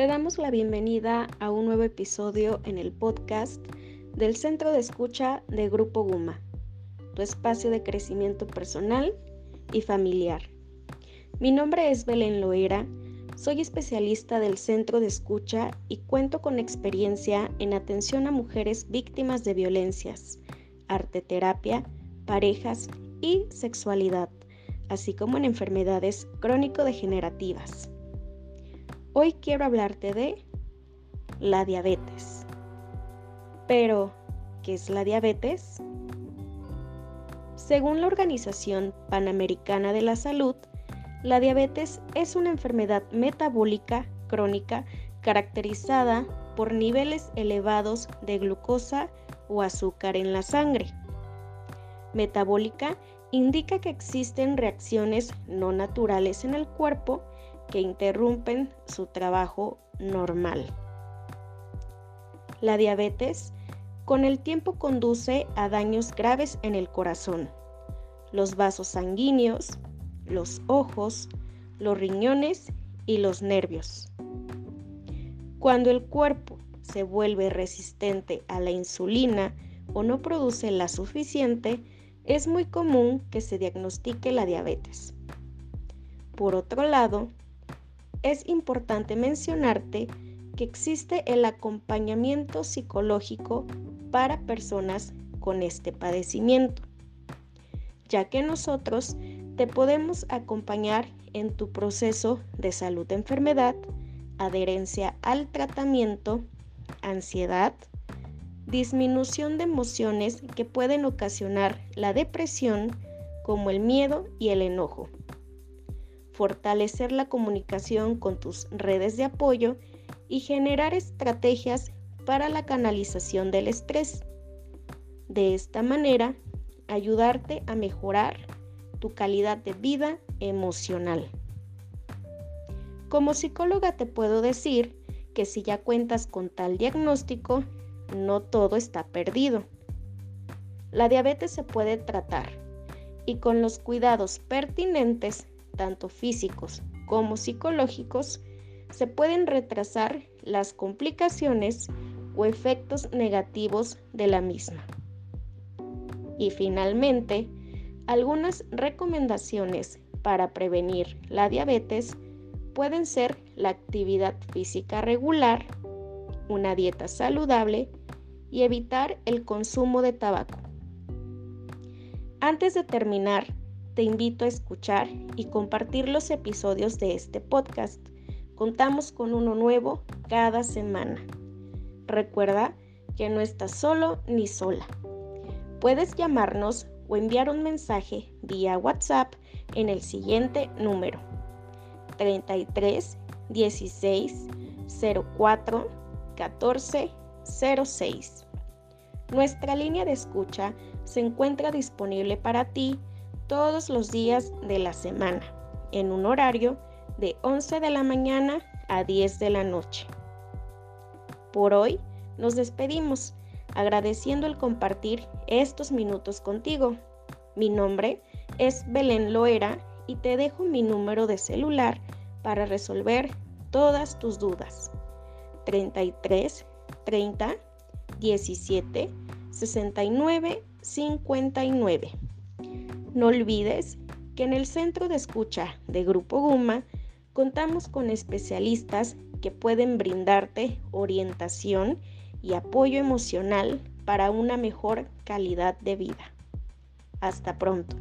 Te damos la bienvenida a un nuevo episodio en el podcast del Centro de Escucha de Grupo Guma, tu espacio de crecimiento personal y familiar. Mi nombre es Belén Loera, soy especialista del Centro de Escucha y cuento con experiencia en atención a mujeres víctimas de violencias, arteterapia, parejas y sexualidad, así como en enfermedades crónico-degenerativas. Hoy quiero hablarte de la diabetes. Pero, ¿qué es la diabetes? Según la Organización Panamericana de la Salud, la diabetes es una enfermedad metabólica crónica caracterizada por niveles elevados de glucosa o azúcar en la sangre. Metabólica indica que existen reacciones no naturales en el cuerpo que interrumpen su trabajo normal. La diabetes con el tiempo conduce a daños graves en el corazón, los vasos sanguíneos, los ojos, los riñones y los nervios. Cuando el cuerpo se vuelve resistente a la insulina o no produce la suficiente, es muy común que se diagnostique la diabetes. Por otro lado, es importante mencionarte que existe el acompañamiento psicológico para personas con este padecimiento, ya que nosotros te podemos acompañar en tu proceso de salud-enfermedad, adherencia al tratamiento, ansiedad, disminución de emociones que pueden ocasionar la depresión, como el miedo y el enojo fortalecer la comunicación con tus redes de apoyo y generar estrategias para la canalización del estrés. De esta manera, ayudarte a mejorar tu calidad de vida emocional. Como psicóloga te puedo decir que si ya cuentas con tal diagnóstico, no todo está perdido. La diabetes se puede tratar y con los cuidados pertinentes tanto físicos como psicológicos, se pueden retrasar las complicaciones o efectos negativos de la misma. Y finalmente, algunas recomendaciones para prevenir la diabetes pueden ser la actividad física regular, una dieta saludable y evitar el consumo de tabaco. Antes de terminar, te invito a escuchar y compartir los episodios de este podcast. Contamos con uno nuevo cada semana. Recuerda que no estás solo ni sola. Puedes llamarnos o enviar un mensaje vía WhatsApp en el siguiente número 33 16 04 14 06. Nuestra línea de escucha se encuentra disponible para ti todos los días de la semana, en un horario de 11 de la mañana a 10 de la noche. Por hoy nos despedimos agradeciendo el compartir estos minutos contigo. Mi nombre es Belén Loera y te dejo mi número de celular para resolver todas tus dudas. 33 30 17 69 59. No olvides que en el centro de escucha de Grupo Guma contamos con especialistas que pueden brindarte orientación y apoyo emocional para una mejor calidad de vida. Hasta pronto.